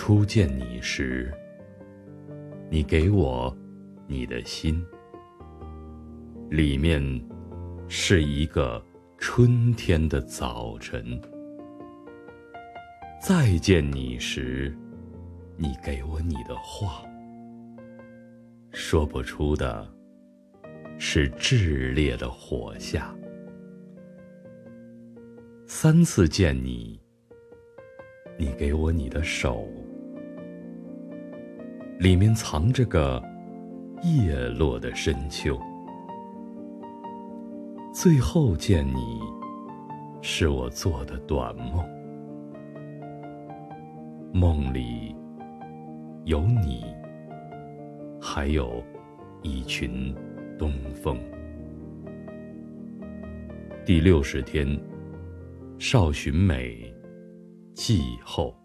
初见你时，你给我你的心，里面是一个春天的早晨。再见你时，你给我你的话，说不出的是炽烈的火下。三次见你，你给我你的手，里面藏着个叶落的深秋。最后见你，是我做的短梦，梦里有你，还有一群东风。第六十天，少寻美，季后。